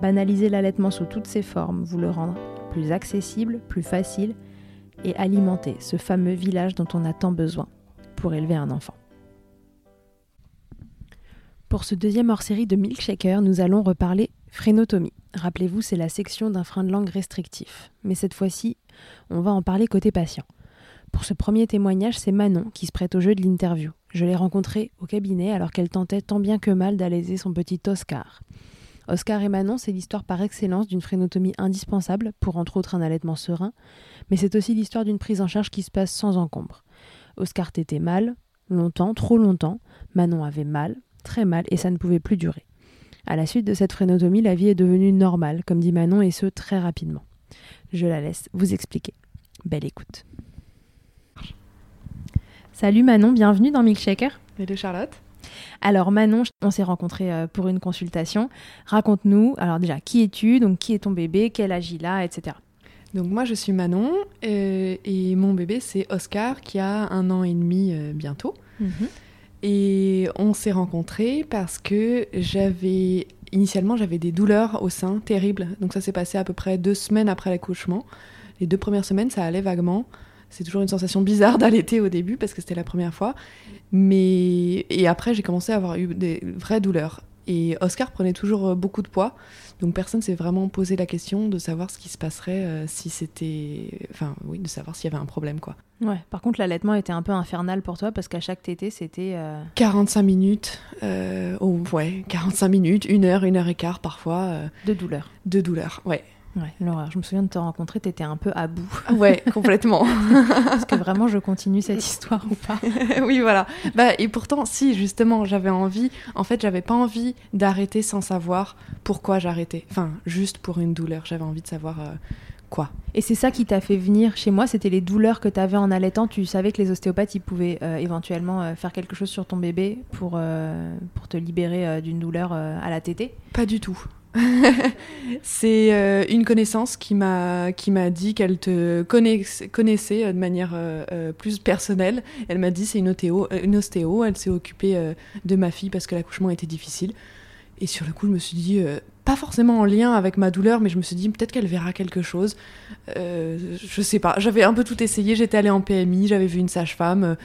banaliser l'allaitement sous toutes ses formes, vous le rendre plus accessible, plus facile et alimenter ce fameux village dont on a tant besoin pour élever un enfant. Pour ce deuxième hors-série de Milkshaker, nous allons reparler phrénotomie. Rappelez-vous, c'est la section d'un frein de langue restrictif. Mais cette fois-ci, on va en parler côté patient. Pour ce premier témoignage, c'est Manon qui se prête au jeu de l'interview. Je l'ai rencontrée au cabinet alors qu'elle tentait tant bien que mal d'alaiser son petit Oscar. Oscar et Manon, c'est l'histoire par excellence d'une phrénotomie indispensable pour entre autres un allaitement serein, mais c'est aussi l'histoire d'une prise en charge qui se passe sans encombre. Oscar t'était mal, longtemps, trop longtemps, Manon avait mal, très mal, et ça ne pouvait plus durer. À la suite de cette phrénotomie, la vie est devenue normale, comme dit Manon, et ce très rapidement. Je la laisse vous expliquer. Belle écoute. Salut Manon, bienvenue dans Milkshaker. Salut Charlotte. Alors Manon, on s'est rencontrés euh, pour une consultation. Raconte-nous, alors déjà, qui es-tu? Donc qui est ton bébé? Quel âge il a? Etc. Donc moi je suis Manon euh, et mon bébé c'est Oscar qui a un an et demi euh, bientôt. Mhm. Et on s'est rencontrés parce que j'avais initialement j'avais des douleurs au sein terribles. Donc ça s'est passé à peu près deux semaines après l'accouchement. Les deux premières semaines ça allait vaguement. C'est toujours une sensation bizarre d'allaiter au début parce que c'était la première fois. Mais et après, j'ai commencé à avoir eu des vraies douleurs. Et Oscar prenait toujours euh, beaucoup de poids, donc personne s'est vraiment posé la question de savoir ce qui se passerait euh, si c'était, enfin oui, de savoir s'il y avait un problème quoi. Ouais. Par contre, l'allaitement était un peu infernal pour toi parce qu'à chaque tété, c'était. euh, 45 minutes, euh, oh, ouais, 45 minutes, une heure, une heure et quart parfois euh, de douleur. de douleur, ouais, Ouais. Je me souviens de te rencontrer, t'étais un peu à bout. ouais, complètement. Est-ce que vraiment je continue cette histoire ou pas? Oui, voilà. Bah, et pourtant, si, justement, j'avais envie, en fait, j'avais pas envie d'arrêter sans savoir pourquoi j'arrêtais. Enfin, juste pour une douleur, j'avais envie de savoir euh, quoi. Et c'est ça qui t'a fait venir chez moi, c'était les douleurs que t'avais en allaitant. Tu savais que les ostéopathes, ils pouvaient euh, éventuellement euh, faire quelque chose sur ton bébé pour, euh, pour te libérer d'une douleur à la tétée? Pas du tout. c'est euh, une connaissance qui m'a qui m'a dit qu'elle te connaiss- connaissait euh, de manière euh, plus personnelle. Elle m'a dit c'est une ostéo, une ostéo. Elle s'est occupée de ma fille parce que l'accouchement était difficile. Et sur le coup, je me suis dit pas forcément en lien avec ma douleur, mais je me suis dit peut-être qu'elle verra quelque chose. Je sais pas. J'avais un peu tout essayé. J'étais allée en PMI, j'avais vu une sage-femme.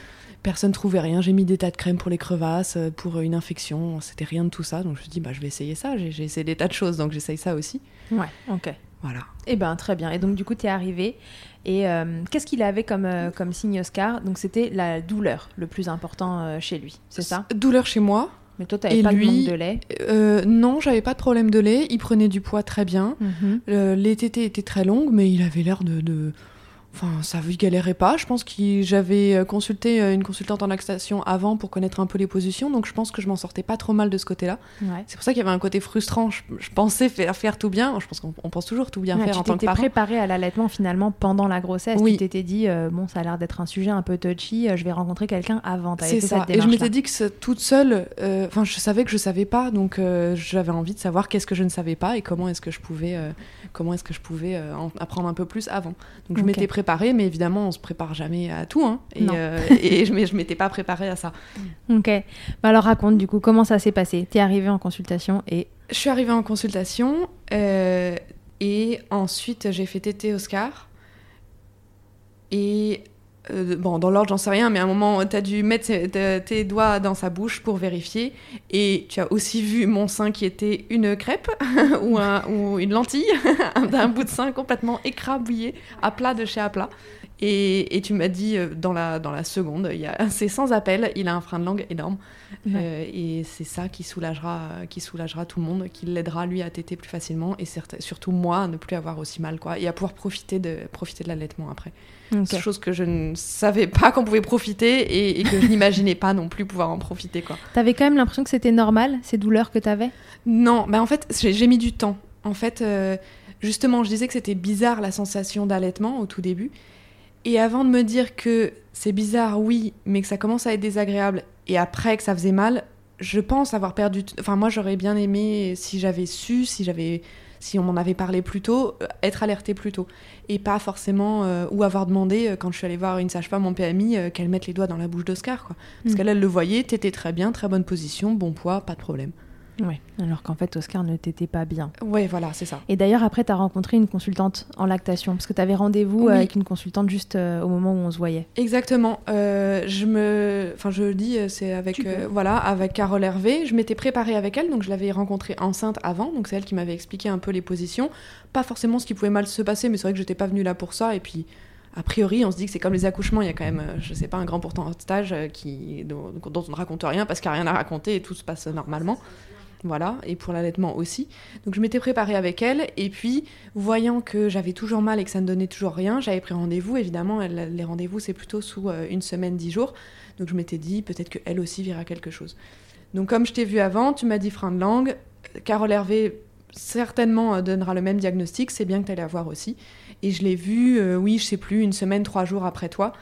Euh, Personne trouvait rien. J'ai mis des tas de crèmes pour les crevasses, euh, pour une infection. C'était rien de tout ça. Donc je me suis dit, bah, je vais essayer ça. J'ai essayé des tas de choses, donc j'essaye ça aussi. Ouais, ok. Voilà. Eh ben très bien. Et donc du coup, t'es arrivé. Et euh, qu'est-ce qu'il avait comme, euh, comme signe Oscar? Donc c'était la douleur le plus important euh, chez lui, c'est ça? Douleur chez moi. Mais toi, t'avais Et pas de lui- manque de lait? Euh, non, j'avais pas de problème de lait. Il prenait du poids très bien. Mhm. Euh, les tétés étaient très longues, mais il avait l'air de, de- Enfin, ça ne galérait pas. Je pense que j'avais euh, consulté euh, une consultante en lactation avant pour connaître un peu les positions, donc je pense que je m'en sortais pas trop mal de ce côté-là. Ouais. C'est pour ça qu'il y avait un côté frustrant. Je, je pensais faire, faire tout bien. Je pense qu'on on pense toujours tout bien Ouais, faire tu en tant que t'étais parent. préparée à l'allaitement finalement pendant la grossesse. Oui. Tu t'étais dit, euh, bon, ça a l'air d'être un sujet un peu touchy, je vais rencontrer quelqu'un avant. C'est ça. cette Et je m'étais dit que toute seule, euh, enfin, je savais que je savais pas, donc euh, j'avais envie de savoir qu'est-ce que je ne savais pas et comment est-ce que je pouvais, comment est-ce que je pouvais euh, en apprendre un peu plus avant. Donc je m'étais préparée, mais évidemment, on se prépare jamais à tout, hein. Et, euh, et je, je m'étais pas préparée à ça. Ok. Bah alors raconte du coup comment ça s'est passé? T'es arrivée en consultation et Je suis arrivée en consultation euh, et ensuite j'ai fait tété Oscar. Et euh, bon, dans l'ordre, j'en sais rien, mais à un moment, tu as dû mettre tes- doigts dans sa bouche pour vérifier. Et tu as aussi vu mon sein qui était une crêpe ou une lentille, d'un bout de sein complètement écrabouillé, à plat de chez à plat. Et, et tu m'as dit euh, dans la, dans la seconde, c'est sans appel, il a un frein de langue énorme. Euh, et c'est ça qui soulagera, qui soulagera tout le monde, qui l'aidera lui à téter plus facilement et surtout moi à ne plus avoir aussi mal quoi, et à pouvoir profiter de, profiter de l'allaitement après. Ok. C'est chose que je ne savais pas qu'on pouvait profiter et, et que je n'imaginais pas non plus pouvoir en profiter quoi. T'avais quand même l'impression que c'était normal ces douleurs que t'avais? Non, bah en fait, j'ai j'ai mis du temps. En fait, euh, justement, je disais que c'était bizarre la sensation d'allaitement au tout début. Et avant de me dire que c'est bizarre, oui, mais que ça commence à être désagréable, et après que ça faisait mal, je pense avoir perdu. Enfin, moi, j'aurais bien aimé si j'avais su, si j'avais, si on m'en avait parlé plus tôt, euh, être alertée plus tôt, et pas forcément euh, ou avoir demandé euh, quand je suis allée voir une sage-femme en PMI euh, qu'elle mette les doigts dans la bouche d'Oscar, quoi. Parce Mm. qu'elle, elle le voyait, t'étais très bien, très bonne position, bon poids, pas de problème. Ouais. Alors qu'en fait Oscar ne t'était pas bien. Ouais, voilà, c'est ça. Et d'ailleurs après t'as rencontré une consultante en lactation parce que t'avais rendez-vous Oui. avec une consultante juste euh, au moment où on se voyait. Exactement. Euh, je me, enfin, je le dis, euh, c'est avec, Tu euh, voilà, avec Carole Hervé. Je m'étais préparée avec elle, donc je l'avais rencontrée enceinte avant, donc c'est elle qui m'avait expliqué un peu les positions, pas forcément ce qui pouvait mal se passer, mais c'est vrai que j'étais pas venue là pour ça. Et puis, a priori, on se dit que c'est comme les accouchements, il y a quand même, je sais pas, un grand pourcentage qui, dont, dont on ne raconte rien parce qu'il n'y a rien à raconter et tout se passe normalement. Voilà, et pour l'allaitement aussi. Donc je m'étais préparée avec elle, et puis voyant que j'avais toujours mal et que ça ne donnait toujours rien, j'avais pris rendez-vous. Évidemment, elle- les rendez-vous, c'est plutôt sous euh, une semaine, dix jours. Donc je m'étais dit, peut-être qu'elle aussi verra quelque chose. Donc comme je t'ai vu avant, tu m'as dit frein de langue. Carole Hervé certainement euh, donnera le même diagnostic, c'est bien que tu allais avoir aussi. Et je l'ai vu, euh, oui, je sais plus, une semaine, trois jours après toi,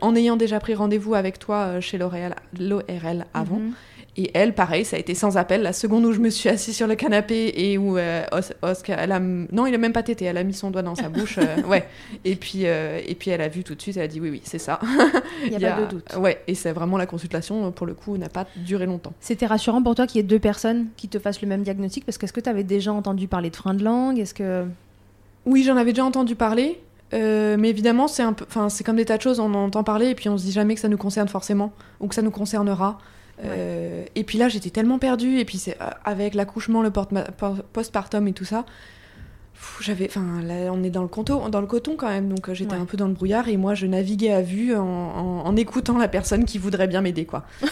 en ayant déjà pris rendez-vous avec toi chez l'ORL l'ORL avant. Mhm. Et elle, pareil, ça a été sans appel. La seconde où je me suis assise sur le canapé et où euh, Os- Oscar, elle a, non, il a même pas tété, elle a mis son doigt dans sa bouche, euh, ouais. Et puis, euh, et puis elle a vu tout de suite, elle a dit oui, oui, c'est ça. Il n'y a, pas de doute. Ouais, et c'est vraiment la consultation, pour le coup, n'a pas duré longtemps. C'était rassurant pour toi qu'il y ait deux personnes qui te fassent le même diagnostic? Parce que est-ce que tu avais déjà entendu parler de frein de langue? Est-ce que Oui, j'en avais déjà entendu parler, euh, mais évidemment, c'est un peu, enfin, c'est comme des tas de choses, on en entend parler et puis on se dit jamais que ça nous concerne forcément ou que ça nous concernera. Euh, et puis là, j'étais tellement perdue et puis c'est euh, avec l'accouchement, le postpartum et tout ça. J'avais, enfin, là, on est dans le coton, dans le coton quand même, donc euh, j'étais Ouais. un peu dans le brouillard et moi, je naviguais à vue en, en- en écoutant la personne qui voudrait bien m'aider, quoi.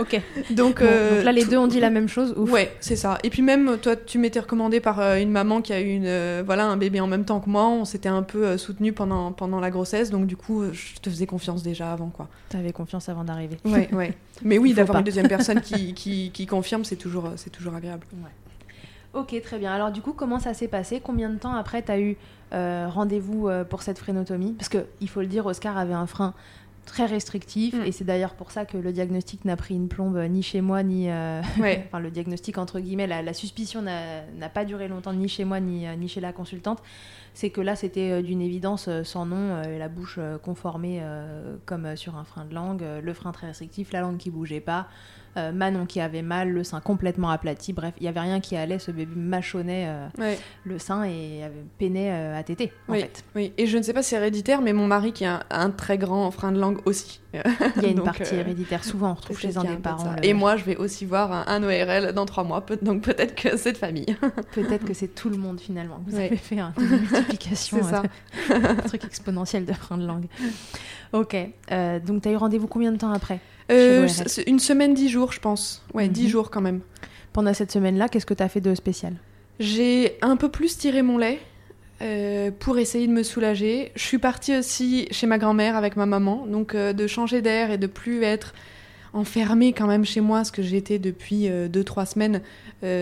Ok. Donc, Bon, euh, donc là, les deux ont dit la même chose. Ouf. Ouais, c'est ça. Et puis même, toi, tu m'étais recommandé par euh, une maman qui a eu une, euh, voilà, un bébé en même temps que moi. On s'était un peu soutenu pendant, pendant la grossesse, donc du coup, je te faisais confiance déjà avant, quoi. T'avais confiance avant d'arriver. Ouais, ouais. Mais oui, d'avoir une deuxième personne qui, qui, qui confirme, c'est toujours, c'est toujours agréable. Ok, très bien. Alors du coup, comment ça s'est passé? Combien de temps après tu as eu euh, rendez-vous euh, pour cette frénotomie? Parce que il faut le dire, Oscar avait un frein très restrictif Mm. et c'est d'ailleurs pour ça que le diagnostic n'a pris une plombe euh, ni chez moi ni euh, Ouais. enfin le diagnostic entre guillemets la, la suspicion n'a pas duré longtemps ni chez moi ni, ni chez la consultante c'est que là c'était d'une évidence sans nom la bouche conformée euh, comme sur un frein de langue le frein très restrictif la langue qui bougeait pas euh, Manon qui avait mal le sein complètement aplati bref il y avait rien qui allait ce bébé mâchonnait euh, Ouais. le sein et avait peinait euh, à téter en Oui. fait Oui. Et je ne sais pas si c'est héréditaire, mais mon mari qui a un, un très grand frein de langue aussi. il y a une Donc, partie héréditaire souvent on retrouve chez un des parents le- Et moi, je vais aussi voir un, un ORL dans trois mois, donc peut-être que c'est de famille. Peut-être que c'est tout le monde finalement. Vous Ouais. avez fait un- une multiplication, C'est ça. un truc exponentiel de frein de langue. Ok, euh, donc tu as eu rendez-vous combien de temps après? Euh, une semaine, dix jours, je pense. Ouais, dix Mhm. jours quand même. Pendant cette semaine-là, qu'est-ce que tu as fait de spécial? J'ai un peu plus tiré mon lait. euh, pour essayer de me soulager. Je suis partie aussi chez ma grand-mère avec ma maman, donc euh, de changer d'air et de plus être enfermée quand même chez moi, ce que j'étais depuis 2-3 semaines,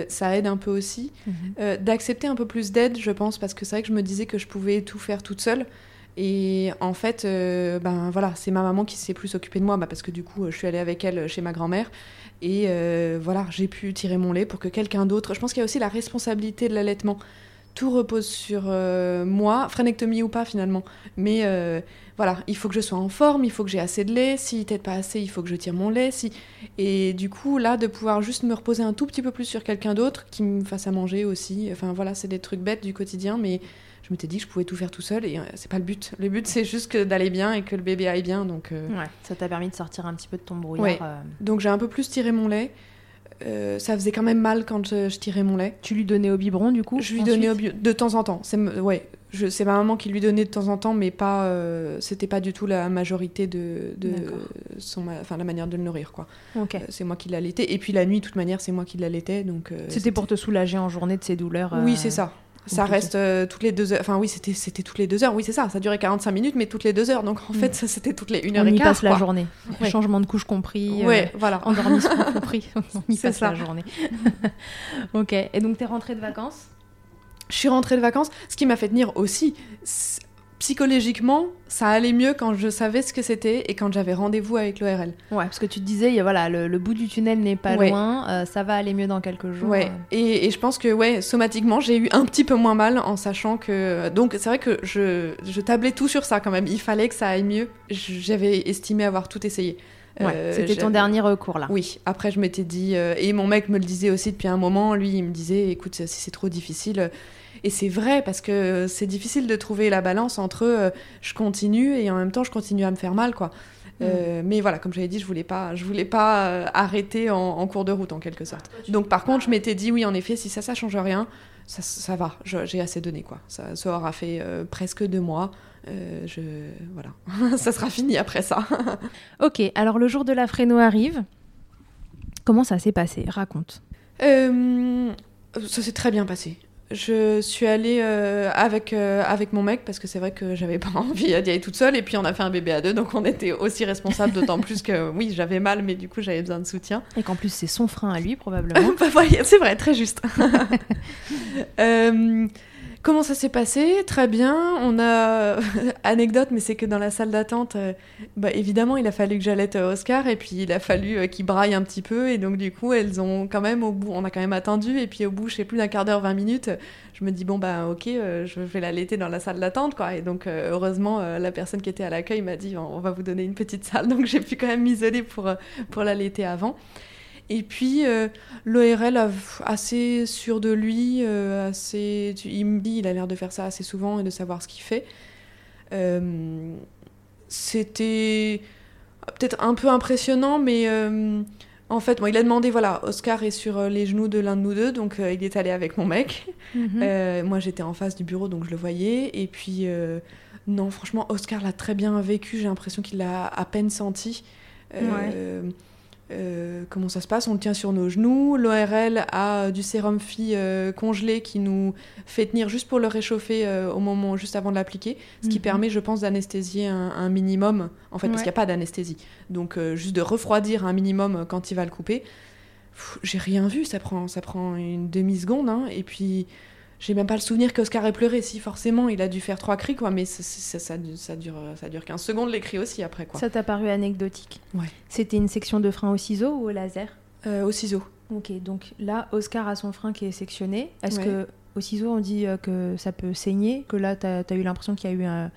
ça aide un peu aussi. Mhm. D'accepter un peu plus d'aide, je pense, parce que c'est vrai que je me disais que je pouvais tout faire toute seule. Et en fait, euh, ben voilà, c'est ma maman qui s'est plus occupée de moi, bah, parce que du coup, je suis allée avec elle chez ma grand-mère. Et euh, voilà, j'ai pu tirer mon lait pour que quelqu'un d'autre. Je pense qu'il y a aussi la responsabilité de l'allaitement. Tout repose sur euh, moi, phrénectomie ou pas finalement. Mais voilà, il faut que je sois en forme, il faut que j'ai assez de lait. Si peut-être pas assez, il faut que je tire mon lait. Si... Et du coup, là, de pouvoir juste me reposer un tout petit peu plus sur quelqu'un d'autre qui me fasse à manger aussi. Enfin voilà, c'est des trucs bêtes du quotidien, mais je m'étais dit que je pouvais tout faire tout seul et euh, c'est pas le but. Le but c'est juste d'aller bien et que le bébé aille bien. Donc, euh, ouais, ça t'a permis de sortir un petit peu de ton brouillard. Ouais. euh. donc j'ai un peu plus tiré mon lait. Euh, ça faisait quand même mal quand je, je tirais mon lait. Tu lui donnais au biberon du coup Je lui ensuite donnais au de temps en temps. C'est ouais, c'est ma maman qui lui donnait de temps en temps, mais pas. C'était pas du tout la majorité de, son, enfin la manière de le nourrir quoi. C'est moi qui l'allaitais. Et puis la nuit, de toute manière, c'est moi qui l'allaitais. Donc. C'était pour te soulager en journée de ces douleurs. Oui, c'est ça. Ça reste euh, toutes les deux heures. Enfin, oui, c'était c'était toutes les deux heures. Oui, c'est ça. Ça durait 45 minutes, mais toutes les deux heures. Donc, en Mm. fait, ça, c'était toutes les une heure On et y quart. passe la journée. Ouais. Changement de couche compris. Ouais, euh, voilà. Endormissement compris. On y passe ça. la journée. ok. Et donc t'es rentrée de vacances? Je suis rentrée de vacances. Ce qui m'a fait tenir aussi, psychologiquement, ça allait mieux quand je savais ce que c'était et quand j'avais rendez-vous avec l'ORL. Ouais, parce que tu te disais, voilà, le, le bout du tunnel n'est pas Ouais. loin, euh, ça va aller mieux dans quelques jours. Ouais. Et, et je pense que, ouais, somatiquement, j'ai eu un petit peu moins mal en sachant que. Donc, c'est vrai que je, je tablais tout sur ça quand même. Il fallait que ça aille mieux. J'avais estimé avoir tout essayé. Ouais, Euh, C'était ton dernier recours là. Oui, après je m'étais dit, euh, et mon mec me le disait aussi depuis un moment, lui il me disait, écoute, si c'est trop difficile, et c'est vrai parce que c'est difficile de trouver la balance entre euh, je continue et en même temps je continue à me faire mal, quoi. Euh, mais voilà, comme j'avais dit, je voulais pas, je voulais pas euh, arrêter en, en cours de route en quelque sorte. Donc par contre, je m'étais dit, oui, en effet, si ça, ça change rien, ça, ça va, j'ai assez donné, quoi. Ça, ça aura fait euh, presque deux mois. Euh, je, voilà, ça sera fini après ça. Ok, alors le jour de la fréno arrive. Comment ça s'est passé? Raconte. Euh, ça s'est très bien passé. Je suis allée euh, avec, euh, avec mon mec parce que c'est vrai que j'avais pas envie d'y aller toute seule et puis on a fait un bébé à deux donc on était aussi responsables d'autant plus que oui j'avais mal mais du coup j'avais besoin de soutien. Et qu'en plus c'est son frein à lui probablement. Bah, c'est vrai, très juste. Euh, comment ça s'est passé? Très bien. On a anecdote, mais c'est que dans la salle d'attente, euh, bah, évidemment, il a fallu que j'allaite euh, Oscar et puis il a fallu euh, qu'il braille un petit peu et donc du coup, elles ont quand même au bout, on a quand même attendu et puis au bout, je sais plus d'un quart d'heure, 20 minutes, je me dis bon bah ok, je vais l'allaiter dans la salle d'attente quoi. Et donc heureusement, la personne qui était à l'accueil m'a dit on va vous donner une petite salle, donc j'ai pu quand même m'isoler pour pour l'allaiter avant. Et puis, euh, l'ORL assez sûr de lui, euh, assez, il me dit, il a l'air de faire ça assez souvent et de savoir ce qu'il fait. Euh, C'était peut-être un peu impressionnant, mais euh, en fait, bon, il a demandé, voilà, Oscar est sur les genoux de l'un de nous deux, donc il est allé avec mon mec. Mhm. Moi, j'étais en face du bureau, donc je le voyais. Et puis, non, franchement, Oscar l'a très bien vécu. J'ai l'impression qu'il l'a à peine senti. Euh, euh, comment ça se passe? On le tient sur nos genoux. L'ORL a du sérum phi euh, congelé qui nous fait tenir juste pour le réchauffer euh, au moment juste avant de l'appliquer, ce qui Mhm. permet, je pense, d'anesthésier un, un minimum, en fait, parce qu'il n'y a pas d'anesthésie. Donc, euh, juste de refroidir un minimum euh, quand il va le couper. J'ai rien vu, ça prend, ça prend une demi-seconde, hein, et puis j'ai même pas le souvenir qu'Oscar ait pleuré. Si, forcément, il a dû faire trois cris, quoi, mais ça, ça, ça, ça dure, ça dure 15 secondes les cris aussi après, quoi. Ça t'a paru anecdotique? Ouais. C'était une section de frein au ciseau ou au laser? Euh, au ciseau. Ok, donc là, Oscar a son frein qui est sectionné. Est-ce Ouais. que au ciseau, on dit euh, que ça peut saigner? Que là, t'as as eu l'impression qu'il y a eu un-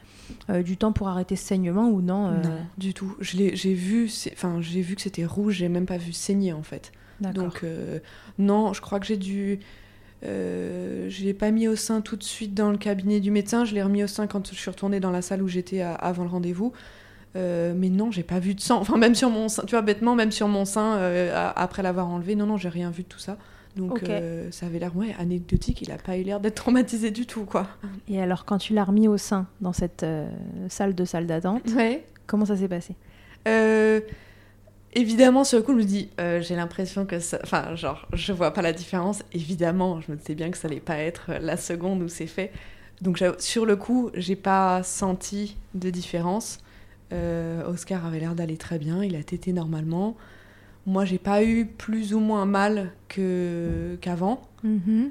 euh, du temps pour arrêter ce saignement ou non euh, Non, du tout. J'ai vu, enfin, vu que c'était rouge, j'ai même pas vu saigner en fait. D'accord. Donc euh, non, je crois que j'ai dû. Euh, je l'ai pas mis au sein tout de suite dans le cabinet du médecin. Je l'ai remis au sein quand je suis retournée dans la salle où j'étais avant le rendez-vous. Euh, mais non, j'ai pas vu de sang. Enfin, même sur mon sein, tu vois, bêtement, même sur mon sein, euh, après l'avoir enlevé, non, non, j'ai rien vu de tout ça. Donc euh, ça avait l'air, ouais, anecdotique. Il a pas eu l'air d'être traumatisé du tout, quoi. Et alors, quand tu l'as remis au sein dans cette euh, salle de salle d'attente, Ouais. comment ça s'est passé? Euh, évidemment, sur le coup, je me dis, euh, j'ai l'impression que ça. Enfin, genre, je vois pas la différence. Évidemment, je me disais bien que ça allait pas être la seconde où c'est fait. Donc sur le coup, j'ai pas senti de différence. Euh, Oscar avait l'air d'aller très bien, il a tété normalement. Moi, j'ai pas eu plus ou moins mal qu'avant. Mhm.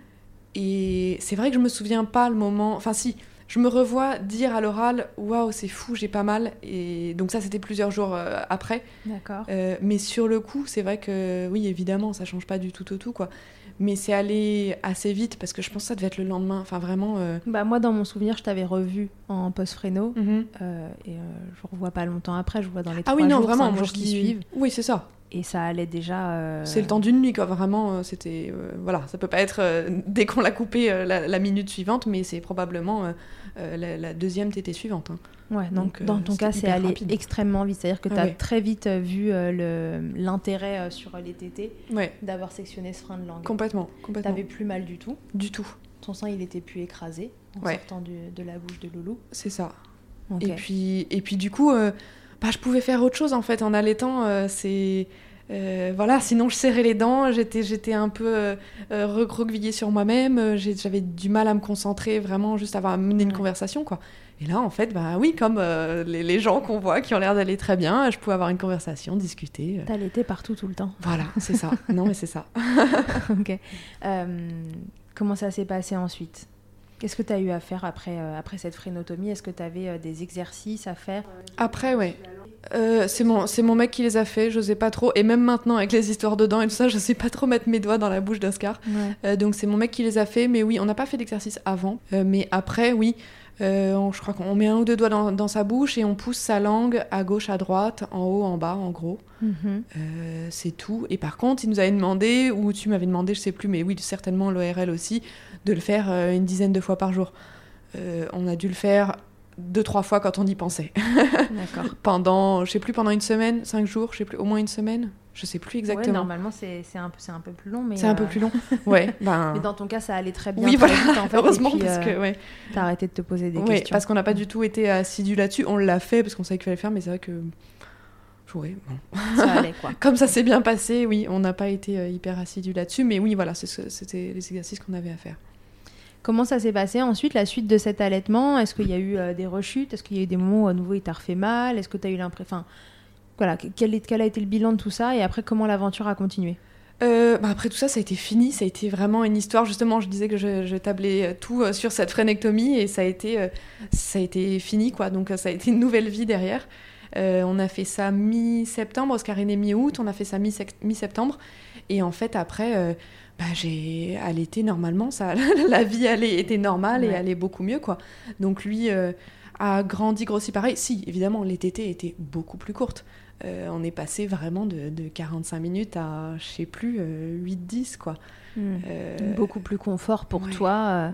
Et c'est vrai que je me souviens pas le moment. Enfin, si, je me revois dire à l'oral Waouh, c'est fou, j'ai pas mal. Et donc, ça, c'était plusieurs jours euh, après. D'accord. Euh, mais sur le coup, c'est vrai que, oui, évidemment, ça change pas du tout au tout, quoi. Mais c'est allé assez vite parce que je pense que ça devait être le lendemain. Enfin, vraiment. euh, Bah, moi, dans mon souvenir, je t'avais revu en post-fréno. mhm. euh, et je revois pas longtemps après, je vois dans les Ah trois oui, non, jours, vraiment, moi, jours je qui suivent. Oui, c'est ça. Et ça allait déjà. euh, C'est le temps d'une nuit, quoi. Vraiment, euh, c'était. euh, voilà, ça peut pas être euh, dès qu'on l'a coupé la, la minute suivante, mais c'est probablement la, la deuxième tétée suivante. hein. Ouais, donc, Donc, dans ton cas, c'est allé rapide. extrêmement vite. C'est-à-dire que Ah tu as ouais. très vite vu l'intérêt sur les tétés Ouais, d'avoir sectionné ce frein de langue. complètement. complètement. T'avais plus mal du tout. Du tout, Ton sein, il était plus écrasé en Ouais. sortant du- de la bouche de Loulou. c'est ça. Et, puis, et puis, du coup, bah, je pouvais faire autre chose en fait. En allaitant, euh, c'est. euh, voilà, sinon je serrais les dents, j'étais, j'étais un peu euh, recroquevillée sur moi-même, j'avais du mal à me concentrer, vraiment juste à mener une Ouais. conversation quoi. Et là, en fait, bah oui, comme euh, les, les gens qu'on voit qui ont l'air d'aller très bien, je pouvais avoir une conversation, discuter. T'allaitais partout tout le temps. Voilà, c'est ça. non, mais c'est ça. ok. Comment ça s'est passé ensuite? Qu'est-ce que tu as eu à faire après, euh, après cette frénotomie Est-ce que tu avais des exercices à faire? Après, ouais. Euh, c'est mon, mon mec qui les a fait, je sais pas trop. Et même maintenant, avec les histoires de dents et tout ça, je sais pas trop mettre mes doigts dans la bouche d'Oscar. Euh, donc c'est mon mec qui les a fait, mais oui, on n'a pas fait d'exercice avant. Euh, mais après, oui, euh, on- je crois qu'on met un ou deux doigts dans, dans sa bouche et on pousse sa langue à gauche, à droite, en haut, en bas, en gros. Mhm. Euh, c'est tout. Et par contre, il nous avait demandé, ou tu m'avais demandé, je sais plus, mais oui, certainement l'ORL aussi, de le faire euh, une dizaine de fois par jour. On a dû le faire deux, trois fois quand on y pensait. D'accord. pendant, je sais plus, pendant une semaine, cinq jours, je sais plus, au moins une semaine, je sais plus Ouais, exactement. normalement, c'est un, peu- c'est un peu plus long. mais c'est un euh, peu plus long. Ouais, ben. Mais dans ton cas, ça allait très bien. Oui, voilà, vite, en fait, et heureusement, puis, parce euh, que, ouais. T'as arrêté de te poser des Ouais, questions. parce qu'on n'a pas du tout été assidus là-dessus. On l'a fait parce qu'on savait qu'il fallait le faire, mais c'est vrai que. Ouais, bon. Ça allait, quoi. Comme ça s'est bien passé, oui, on n'a pas été euh, hyper assidus là-dessus, mais oui, voilà, c'était les exercices qu'on avait à faire. Comment ça s'est passé ensuite, la suite de cet allaitement? Est-ce qu'il y a eu euh, des rechutes? Est-ce qu'il y a eu des moments où à nouveau il t'a refait mal? Est-ce que tu as eu l'impression. Enfin, voilà, quel, est- quel a été le bilan de tout ça et après comment l'aventure a continué Euh, bah après tout ça, ça a été fini. Ça a été vraiment une histoire. Justement, je disais que je, je tablais euh, tout euh, sur cette frénectomie et ça a été, ça a été fini, quoi. Donc, ça a été une nouvelle vie derrière. Euh, on a fait ça mi-septembre. Oscar est né mi-août. On a fait ça mi-septembre. Et en fait, après, euh, bah, j'ai allaité normalement. Ça, la vie allait, était normale et Ouais. allait beaucoup mieux, quoi. Donc, lui a grandi, grossi pareil. Si, évidemment, les tétés étaient beaucoup plus courtes. Euh, on est passé vraiment de, de 45 minutes à, je sais plus, euh, 8-10, quoi. Euh, Beaucoup plus confort pour ouais. toi. euh,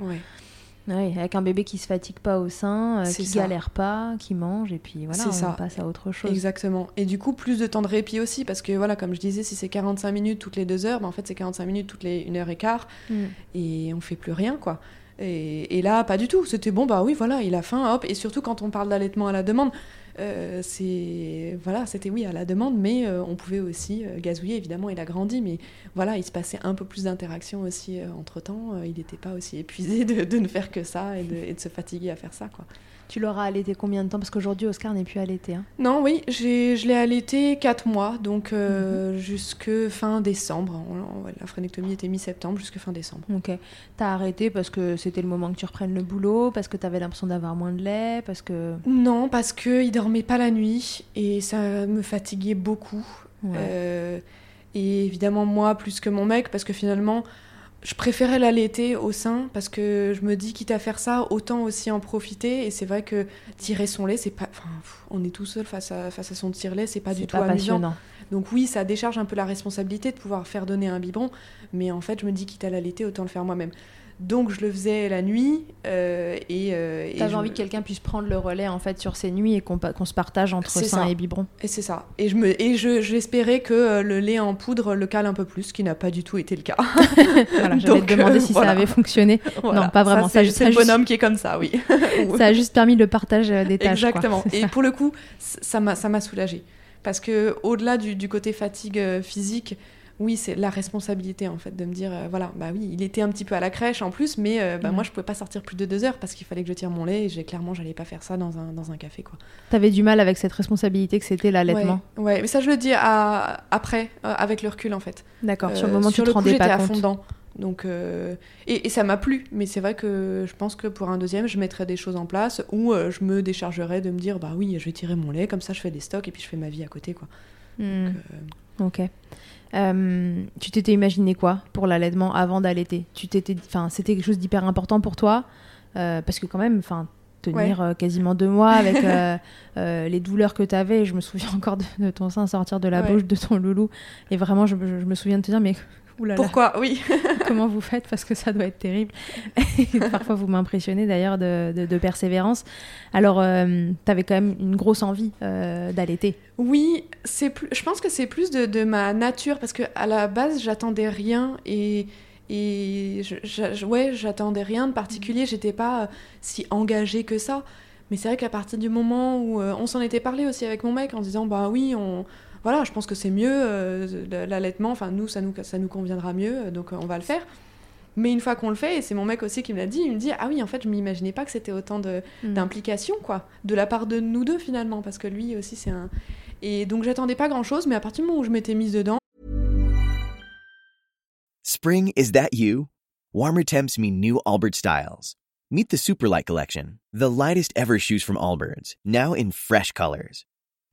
Ouais, ouais, avec un bébé qui se fatigue pas au sein, euh, qui ça. galère pas, qui mange, et puis voilà, on ça. passe à autre chose. exactement. Et du coup, plus de temps de répit aussi, parce que voilà, comme je disais, si c'est 45 minutes toutes les deux heures, ben, en fait, c'est 45 minutes toutes les 1 heure et quart, Mm. et on fait plus rien, quoi. Et, et là, pas du tout. C'était bon, bah oui, voilà, il a faim, hop. Et surtout quand on parle d'allaitement à la demande, euh, c'est voilà, c'était oui à la demande, mais euh, on pouvait aussi euh, gazouiller. Évidemment, il a grandi, mais voilà, il se passait un peu plus d'interaction aussi entre temps. il n'était pas aussi épuisé de, de ne faire que ça et de, et de se fatiguer à faire ça, quoi. Tu l'auras allaité combien de temps? Parce qu'aujourd'hui, Oscar n'est plus allaité. Hein. Non, oui, je l'ai allaité 4 mois, donc euh, Mhm. jusque fin décembre. La frénectomie était mi-septembre, jusque fin décembre. Ok. T'as arrêté parce que c'était le moment que tu reprennes le boulot, parce que t'avais l'impression d'avoir moins de lait, parce que. Non, parce qu'il dormait pas la nuit et ça me fatiguait beaucoup. Ouais. Euh, et évidemment, moi, plus que mon mec, parce que finalement, je préférais l'allaiter au sein, parce que je me dis, quitte à faire ça, autant aussi en profiter. Et c'est vrai que tirer son lait, c'est pas. Enfin, on est tout seul face à, face à son tire-lait, c'est pas du tout pas amusant. Donc oui, ça décharge un peu la responsabilité de pouvoir faire donner un biberon, mais en fait, je me dis quitte à l'allaiter, autant le faire moi-même. Donc je le faisais la nuit euh, et, euh, T'avais envie que quelqu'un puisse prendre le relais en fait sur ces nuits et qu'on se partage entre sein ça. et biberon. Et c'est ça. Et je me et je j'espérais que euh, le lait en poudre le cale un peu plus, ce qui n'a pas du tout été le cas. Voilà, j'allais te demander euh, si voilà. ça avait fonctionné. Voilà. Non, pas vraiment. Ça, c'est le juste- bonhomme qui est comme ça, oui. Ça a juste permis le partage des tâches. Exactement. Et pour le coup, c- ça m'a ça m'a soulagée parce que au-delà du, du côté fatigue euh, physique, oui, c'est la responsabilité en fait de me dire, euh, voilà, bah oui, il était un petit peu à la crèche en plus, mais euh, bah, moi je pouvais pas sortir plus de deux heures parce qu'il fallait que je tire mon lait et j'ai clairement j'allais pas faire ça dans un, dans un café quoi. T'avais du mal avec cette responsabilité que c'était l'allaitement? Ouais, ouais, mais ça je le dis à- après, euh, avec le recul en fait. D'accord. sur le moment, sur tu te le rendais j'étais pas à fond compte. dedans. Donc, euh, et, et ça m'a plu, mais c'est vrai que je pense que pour un deuxième, je mettrais des choses en place où euh, je me déchargerais de me dire, bah oui, je vais tirer mon lait, comme ça je fais des stocks et puis je fais ma vie à côté, quoi. Hmm. Donc, euh, Ok. Tu t'étais imaginé quoi pour l'allaitement avant d'allaiter? Tu t'étais, enfin, c'était quelque chose d'hyper important pour toi parce que quand même, enfin, tenir quasiment deux mois avec euh, euh, les douleurs que tu avais. Je me souviens encore de, de ton sein sortir de la Ouais. bouche de ton loulou. Et vraiment, je, je- je me souviens de te dire, mais Pourquoi? Oui. comment vous faites? Parce que ça doit être terrible. Et parfois, vous m'impressionnez d'ailleurs de, de- de persévérance. Alors, tu avais quand même une grosse envie euh, d'allaiter. Oui, c'est plus. Je pense que c'est plus de, de ma nature parce que à la base, j'attendais rien et et je, je- je- ouais, j'attendais rien de particulier. J'étais pas euh, si engagée que ça. Mais c'est vrai qu'à partir du moment où euh, on s'en était parlé aussi avec mon mec en disant bah oui, on voilà, je pense que c'est mieux euh, l'allaitement. Enfin nous, ça nous ça nous conviendra mieux, donc euh, on va le faire. Mais une fois qu'on le fait, et c'est mon mec aussi qui me l'a dit, il me dit ah oui en fait je m'imaginais pas que c'était autant de Mm. d'implication quoi, de la part de nous deux finalement, parce que lui aussi c'est un et donc j'attendais pas grand chose, mais à partir du moment où je m'étais mise dedans, Spring, is that you? Warmer temps mean new Allbirds styles. Meet the Superlight Collection, the lightest ever shoes from Allbirds, now in fresh colors.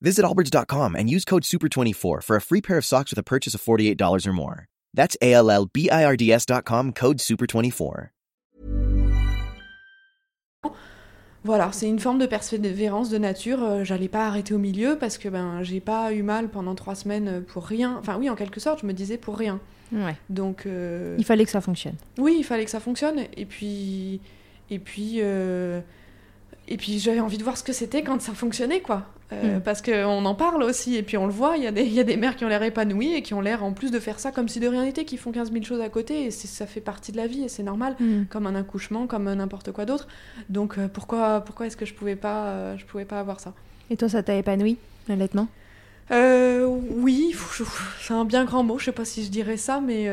Visit allbirds.com and use code SUPER24 for a free pair of socks with a purchase of $48 or more. That's A-L-L-B-I-R-D-S.com code SUPER24. voilà, c'est une forme de persévérance de nature. euh, J'allais pas arrêter au milieu parce que ben j'ai pas eu mal pendant trois semaines pour rien. Enfin oui, en quelque sorte, je me disais pour rien. Ouais. Donc euh, Il fallait que ça fonctionne. Oui, il fallait que ça fonctionne. Et puis, et puis, euh, et puis, j'avais envie de voir ce que c'était quand ça fonctionnait, quoi. Euh, Mm. Parce qu'on en parle aussi, et puis on le voit. Il y, a des- il y a des mères qui ont l'air épanouies et qui ont l'air en plus de faire ça comme si de rien n'était, qui font 15 000 choses à côté. Et ça fait partie de la vie et c'est normal, comme un accouchement, comme n'importe quoi d'autre. Donc euh, pourquoi, pourquoi est-ce que je pouvais pas, euh, je pouvais pas avoir ça? Et toi, ça t'a épanoui, l'allaitement oui, c'est un bien grand mot, je sais pas si je dirais ça, mais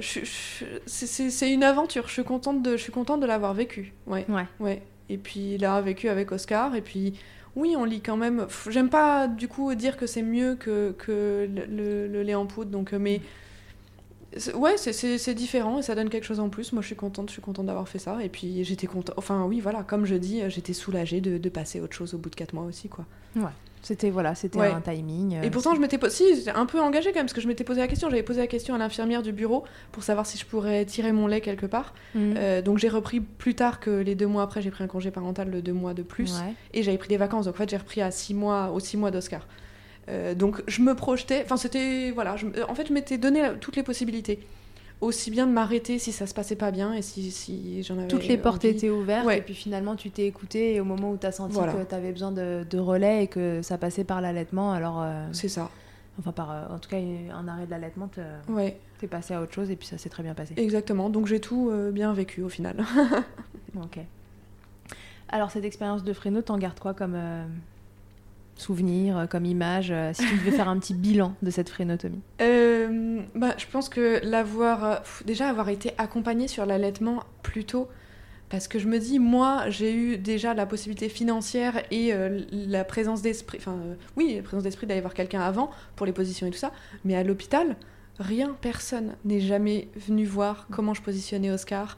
c'est- une aventure, je suis contente de, je suis contente de l'avoir vécu. Ouais, Ouais. ouais. Et puis l'avoir vécu avec Oscar, et puis oui, on lit quand même. J'aime pas du coup dire que c'est mieux que, que le, le- le lait en poudre, donc, euh, mais ouais, c'est- différent et ça donne quelque chose en plus. Moi, je suis contente, je suis contente d'avoir fait ça, et puis j'étais contente. Enfin, oui, voilà, comme je dis, j'étais soulagée de, de passer autre chose au bout de 4 mois aussi, quoi. C'était voilà, c'était Ouais. un timing. euh, Et pourtant, je m'étais si, j'étais un peu engagée quand même, parce que je m'étais posé la question. J'avais posé la question à l'infirmière du bureau pour savoir si je pourrais tirer mon lait quelque part. Mhm. Euh, donc j'ai repris plus tard que les deux mois après, j'ai pris un congé parental de deux mois de plus. Ouais. Et j'avais pris des vacances, donc en fait j'ai repris à six mois, aux six mois d'Oscar. Euh, donc je me projetais, enfin c'était, voilà, je en fait je m'étais donné toutes les possibilités. Aussi bien de m'arrêter si ça se passait pas bien et si, si j'en avais Toutes les portes envie. étaient ouvertes Ouais. et puis finalement tu t'es écouté et au moment où tu as senti Voilà. que tu avais besoin de, de relais et que ça passait par l'allaitement, alors euh, C'est ça, enfin par euh, en tout cas un arrêt de l'allaitement, te- ouais, t'es passé à autre chose et puis ça s'est très bien passé. exactement. Donc j'ai tout euh, bien vécu au final. Ok. Alors cette expérience de Fresno, t'en gardes quoi comme souvenir, euh, comme image euh, Si tu devais faire un petit bilan de cette frénotomie. Euh, bah, je pense que l'avoir. déjà, avoir été accompagnée sur l'allaitement plus tôt. Parce que je me dis, moi, j'ai eu déjà la possibilité financière et la présence d'esprit. Enfin, oui, la présence d'esprit d'aller voir quelqu'un avant pour les positions et tout ça. Mais à l'hôpital, rien, personne n'est jamais venu voir comment je positionnais Oscar,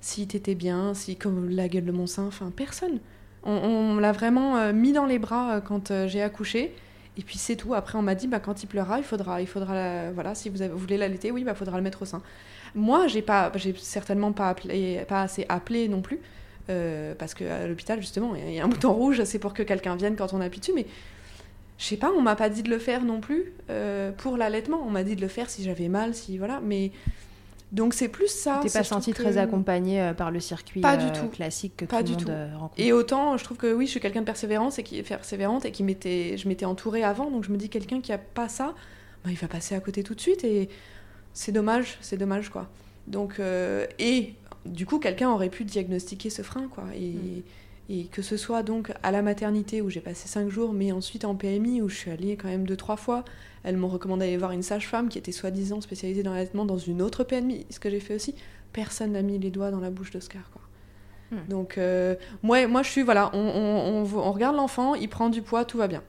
si t'étais bien, si comme la gueule de mon sein. Enfin, personne. On, l'a vraiment euh, mis dans les bras euh, quand euh, j'ai accouché. Et puis c'est tout. Après, on m'a dit, bah, quand il pleurera, il faudra, il faudra, la- voilà, si vous, voulez l'allaiter, oui, bah, faudra le mettre au sein. Moi, j'ai pas, j'ai certainement pas appelé, pas assez appelé non plus, parce que à l'hôpital justement, il y a un bouton rouge, c'est pour que quelqu'un vienne quand on appuie dessus, mais je sais pas, on m'a pas dit de le faire non plus pour l'allaitement. On m'a dit de le faire si j'avais mal, si voilà. Mais donc c'est plus ça. T'es pas senti que- très accompagné euh, par le circuit Pas du euh, tout. classique que Pas tout le du monde tout. euh, rencontre. Et autant, je trouve que oui, je suis quelqu'un de persévérance et qui est persévérante et qui m'était, je m'étais entourée avant, donc je me dis quelqu'un qui a pas ça, bah, il va passer à côté tout de suite et c'est dommage, c'est dommage quoi. Donc euh, et du coup, quelqu'un aurait pu diagnostiquer ce frein quoi et Mm. Et que ce soit donc à la maternité où j'ai passé cinq jours, mais ensuite en PMI où je suis allée quand même deux trois fois. Elles m'ont recommandé d'aller voir une sage-femme qui était soi-disant spécialisée dans l'allaitement dans une autre PMI, ce que j'ai fait aussi. Personne n'a mis les doigts dans la bouche d'Oscar. Hmm. Donc euh, moi, moi, je suis, voilà, on, on- on- on regarde l'enfant, il prend du poids, tout va bien.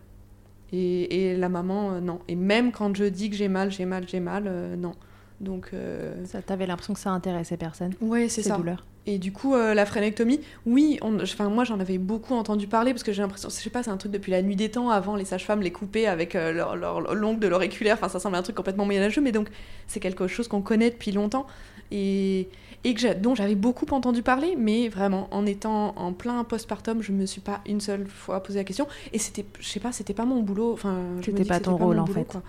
Et, et la maman, euh, non. Et même quand je dis que j'ai mal, j'ai mal, j'ai mal, euh, non. Donc, euh, Ça, t'avais l'impression que ça intéressait personne, ouais, c'est ces ça. douleurs. Et du coup, euh, la frénectomie, oui, enfin, moi j'en avais beaucoup entendu parler parce que j'ai l'impression, je sais pas, c'est un truc depuis la nuit des temps. Avant, les sages-femmes les coupaient avec euh, leur, leur- l'ongle de l'auriculaire. Enfin, ça semble un truc complètement moyenâgeux, mais donc c'est quelque chose qu'on connaît depuis longtemps et, et que dont j'avais beaucoup entendu parler. Mais vraiment, en étant en plein postpartum, je me suis pas une seule fois posé la question. Et c'était, je sais pas, c'était pas mon boulot. Enfin, C'était pas ton rôle, en boulot, fait. quoi.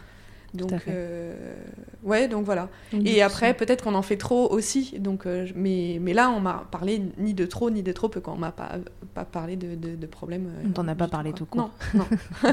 Donc, euh, ouais, donc voilà. Donc, Et après, peut-être qu'on en fait trop aussi. Donc, euh, mais, mais là, on m'a parlé ni de trop ni de trop peu quand on m'a pas, pas parlé de, de, de problèmes. euh, On t'en a pas parlé quoi. tout court. Non, non.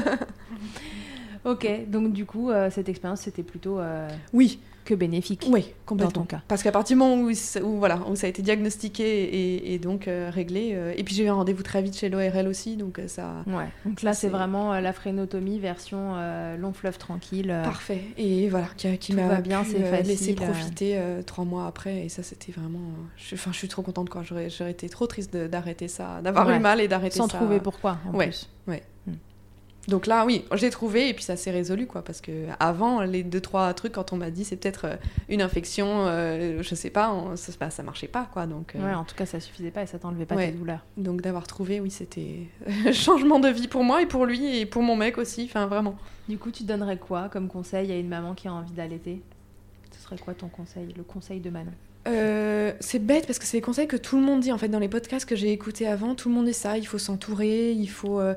Ok, donc du coup, euh, cette expérience, c'était plutôt euh, Oui, que bénéfique. oui, complètement. ton cas. Parce qu'à partir du moment où, voilà, où ça a été diagnostiqué et, et donc euh, réglé, et puis j'ai eu un rendez-vous très vite chez l'ORL aussi, donc ça. Ouais, donc là, c'est vraiment la frénotomie version long fleuve tranquille. Parfait. Et voilà, qui, qui m'a bien, c'est laissé profiter trois mois après. Et ça, c'était vraiment. euh, je, enfin, je suis trop contente, quoi. J'aurais, été trop triste d'arrêter ça, d'avoir Ouais. eu mal et d'arrêter sans ça. trouver pourquoi, en Ouais. plus. Donc là, oui, j'ai trouvé et puis ça s'est résolu, quoi. Parce que avant, les deux trois trucs, quand on m'a dit c'est peut-être euh, une infection, euh, je sais pas, on- ça, bah, ça marchait pas, quoi. Donc, euh, Ouais, en tout cas, ça suffisait pas et ça t'enlevait pas Ouais. tes douleurs. donc d'avoir trouvé, oui, c'était changement de vie pour moi et pour lui et pour mon mec aussi. Enfin, vraiment. Du coup, tu donnerais quoi comme conseil à une maman qui a envie d'allaiter? Ce serait quoi ton conseil, le conseil de Manon? Euh, c'est bête parce que c'est des conseils que tout le monde dit en fait dans les podcasts que j'ai écoutés avant. Tout le monde dit ça. Il faut s'entourer, il faut euh,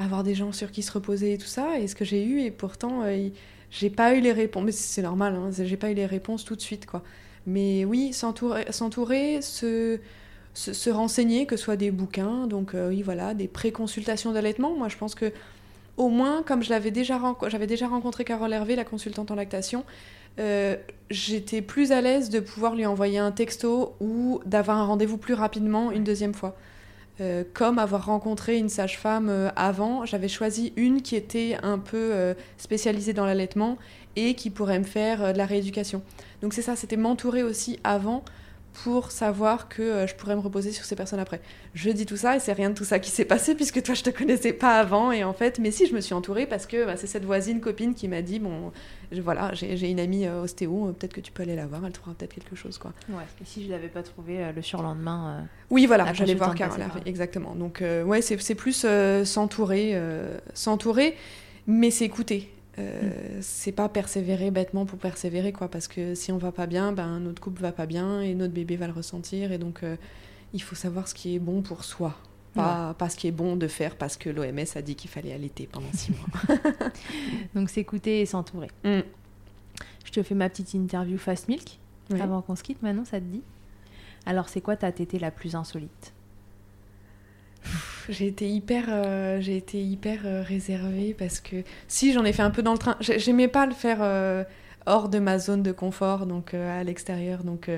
avoir des gens sur qui se reposer et tout ça. Et ce que j'ai eu et pourtant euh, j'ai pas eu les réponses. Mais c'est normal. Hein, j'ai pas eu les réponses tout de suite quoi. Mais oui, s'entourer, s'entourer, se, se, se renseigner, que ce soit des bouquins, donc euh, oui voilà, des pré-consultations d'allaitement. Moi je pense que au moins, comme je l'avais déjà, j'avais déjà rencontré Carole Hervé, la consultante en lactation, euh, j'étais plus à l'aise de pouvoir lui envoyer un texto ou d'avoir un rendez-vous plus rapidement une deuxième fois. Euh, comme avoir rencontré une sage-femme euh, avant, j'avais choisi une qui était un peu euh, spécialisée dans l'allaitement et qui pourrait me faire de la rééducation. Donc c'est ça, c'était m'entourer aussi avant pour savoir que euh, je pourrais me reposer sur ces personnes après. Je dis tout ça et c'est rien de tout ça qui s'est passé puisque toi je te connaissais pas avant et en fait, mais si je me suis entourée parce que bah, c'est cette voisine copine qui m'a dit bon, je- voilà, j'ai une amie euh, ostéo, euh, peut-être que tu peux aller la voir, elle trouvera peut-être quelque chose quoi. Ouais. Et si je l'avais pas trouvé euh, le surlendemain euh, Oui, voilà, La j'allais voir Carole exactement. Donc, ouais, c'est plus s'entourer, s'entourer, mais c'est Euh, C'est pas persévérer bêtement pour persévérer, quoi, parce que si on va pas bien, ben, notre couple va pas bien et notre bébé va le ressentir, et donc euh, il faut savoir ce qui est bon pour soi. Pas, pas ce qui est bon de faire parce que l'OMS a dit qu'il fallait allaiter pendant six mois. Donc s'écouter et s'entourer. Mm. Je te fais ma petite interview Fast Milk Ouais. avant qu'on se quitte. Manon, ça te dit? Alors, c'est quoi ta tétée la plus insolite? J'ai été hyper, euh, j'ai été hyper euh, réservée parce que si j'en ai fait un peu dans le train, j'ai- j'aimais pas le faire euh, hors de ma zone de confort, donc à l'extérieur, donc.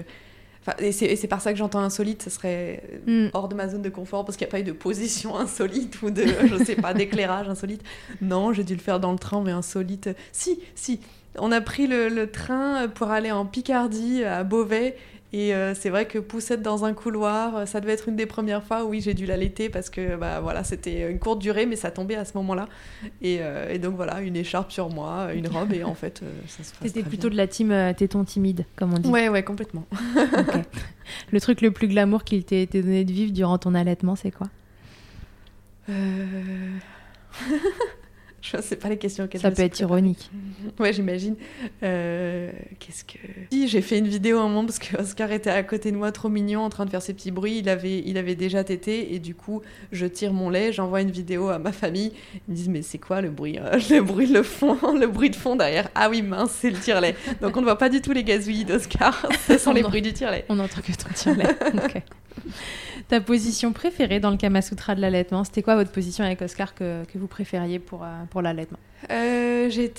et c'est par ça que j'entends insolite, ce serait Mm. hors de ma zone de confort parce qu'il n'y a pas eu de position insolite ou de, je sais pas, d'éclairage insolite. Non, j'ai dû le faire dans le train, mais insolite. Si, si. On a pris le, le train pour aller en Picardie à Beauvais. Et euh, c'est vrai que poussette dans un couloir, euh, ça devait être une des premières fois où oui, j'ai dû l'allaiter parce que bah, voilà, c'était une courte durée, mais ça tombait à ce moment-là. Et, euh, et donc voilà, une écharpe sur moi, une robe, et en fait, euh, ça se passe C'était plutôt bien. de la team téton timide, comme on dit. Ouais, ouais, complètement. Le truc le plus glamour qu'il t'ait été donné de vivre durant ton allaitement, c'est quoi? Euh, Je sais pas les questions auxquelles Ça peut être ironique. Ouais, j'imagine. Euh, Qu'est-ce que. Si, j'ai fait une vidéo un moment parce que Oscar était à côté de moi, trop mignon, en train de faire ses petits bruits. Il avait, il avait déjà tété et du coup, je tire mon lait, j'envoie une vidéo à ma famille. Ils me disent, mais c'est quoi le bruit euh, Le bruit de fond, le bruit de fond derrière? Ah oui, mince, c'est le tire-lait. Donc on ne voit pas du tout les gazouillis d'Oscar. Ce sont les bruits du tire-lait. On entend que ton tire-lait. Ok. Ta position préférée dans le Kama Sutra de l'allaitement, c'était quoi votre position avec Oscar que, que vous préfériez pour, euh, pour l'allaitement? Euh, j'ai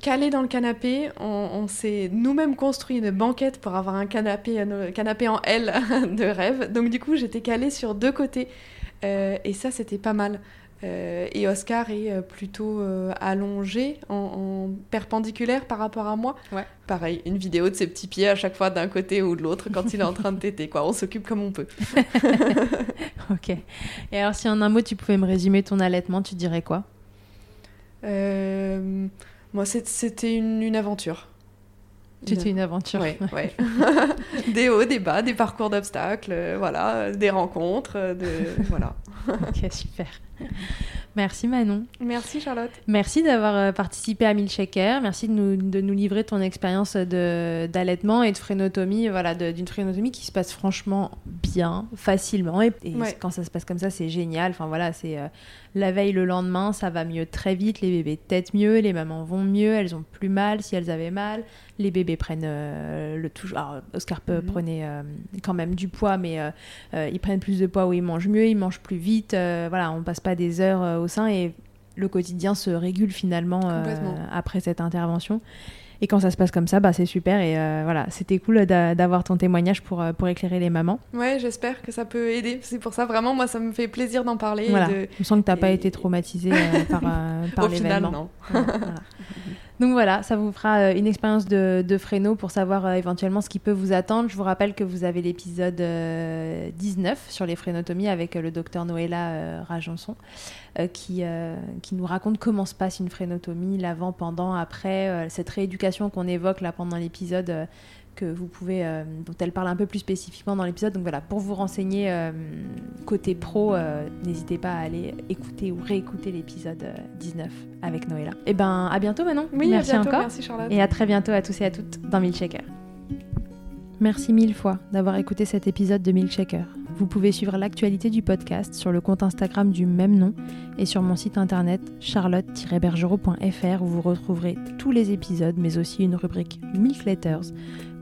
calée dans le canapé. On, s'est nous-mêmes construit une banquette pour avoir un canapé, un canapé en L de rêve. Donc du coup, j'étais calée sur deux côtés. Euh, et ça, c'était pas mal. Euh, et Oscar est euh, plutôt euh, allongé, en, en perpendiculaire par rapport à moi. Ouais. Pareil, une vidéo de ses petits pieds à chaque fois d'un côté ou de l'autre quand il est en train de téter. Quoi. On s'occupe comme on peut. Ok. Et alors, si en un mot, tu pouvais me résumer ton allaitement, tu dirais quoi? Euh, moi, c'était une, une aventure. C'était une aventure. Ouais, ouais. des hauts, des bas, des parcours d'obstacles, euh, voilà, des rencontres, de voilà. ok, super. Merci Manon. Merci Charlotte. Merci d'avoir euh, participé à Milkshaker. Merci de nous, de nous livrer ton expérience d'allaitement et de frénotomie, voilà, d'une frénotomie qui se passe franchement bien, facilement. Et, et Ouais. quand ça se passe comme ça, c'est génial. Enfin voilà, c'est euh, la veille, le lendemain, ça va mieux très vite. Les bébés têtent mieux, les mamans vont mieux, elles ont plus mal si elles avaient mal. Les bébés prennent euh, le tout. Alors, Oscar peut- Mhm. prenait euh, quand même du poids, mais ils prennent plus de poids où ils mangent mieux, ils mangent plus vite. voilà, on passe pas des heures euh, au sein et le quotidien se régule finalement euh, après cette intervention. Et quand ça se passe comme ça, bah, c'est super. Et euh, voilà, c'était cool d'a- d'avoir ton témoignage pour, pour éclairer les mamans. Ouais, j'espère que ça peut aider. C'est pour ça vraiment, moi, ça me fait plaisir d'en parler. et de- on sent que tu n'as pas été traumatisée euh, par, euh, par Au final, l'événement. non. Voilà, voilà. Donc voilà, ça vous fera euh, une expérience de, de fréno pour savoir euh, éventuellement ce qui peut vous attendre. Je vous rappelle que vous avez l'épisode euh, 19 sur les frénotomies avec euh, le docteur Noëlla euh, Rajanson euh, qui, euh, qui nous raconte comment se passe une frénotomie, l'avant, pendant, après, euh, cette rééducation qu'on évoque là pendant l'épisode. Que vous pouvez, euh, dont elle parle un peu plus spécifiquement dans l'épisode. Donc voilà, pour vous renseigner euh, côté pro, euh, n'hésitez pas à aller écouter ou réécouter l'épisode euh, 19 avec Noëlla. Et ben à bientôt Manon. Oui, merci à bientôt. encore. Merci Charlotte. Et à très bientôt à tous et à toutes dans Milkshaker. Merci mille fois d'avoir écouté cet épisode de Milkshaker. Vous pouvez suivre l'actualité du podcast sur le compte Instagram du même nom et sur mon site internet charlotte-bergerot.fr où vous retrouverez tous les épisodes mais aussi une rubrique Milk Letters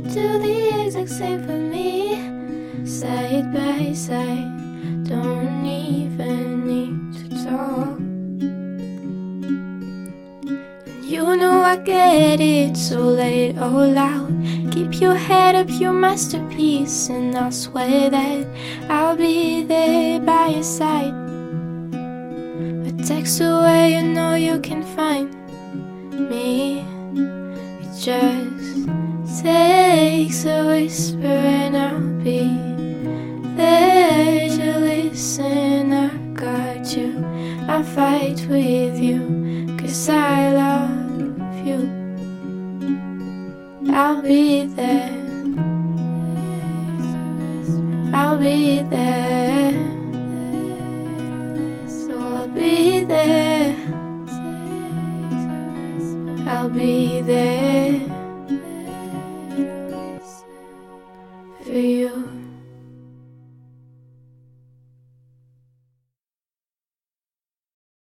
do the exact same for me. Side by side, don't even need to talk. You know I get it, so let it all out. Keep your head up, your masterpiece, and I'll swear that I'll be there by your side. A text away, you know you can find me. It just takes a whisper, and I'll be there to listen. I got you, I fight with you, cause I love you. I'll be there. I'll be there. So I'll be there. I'll be there.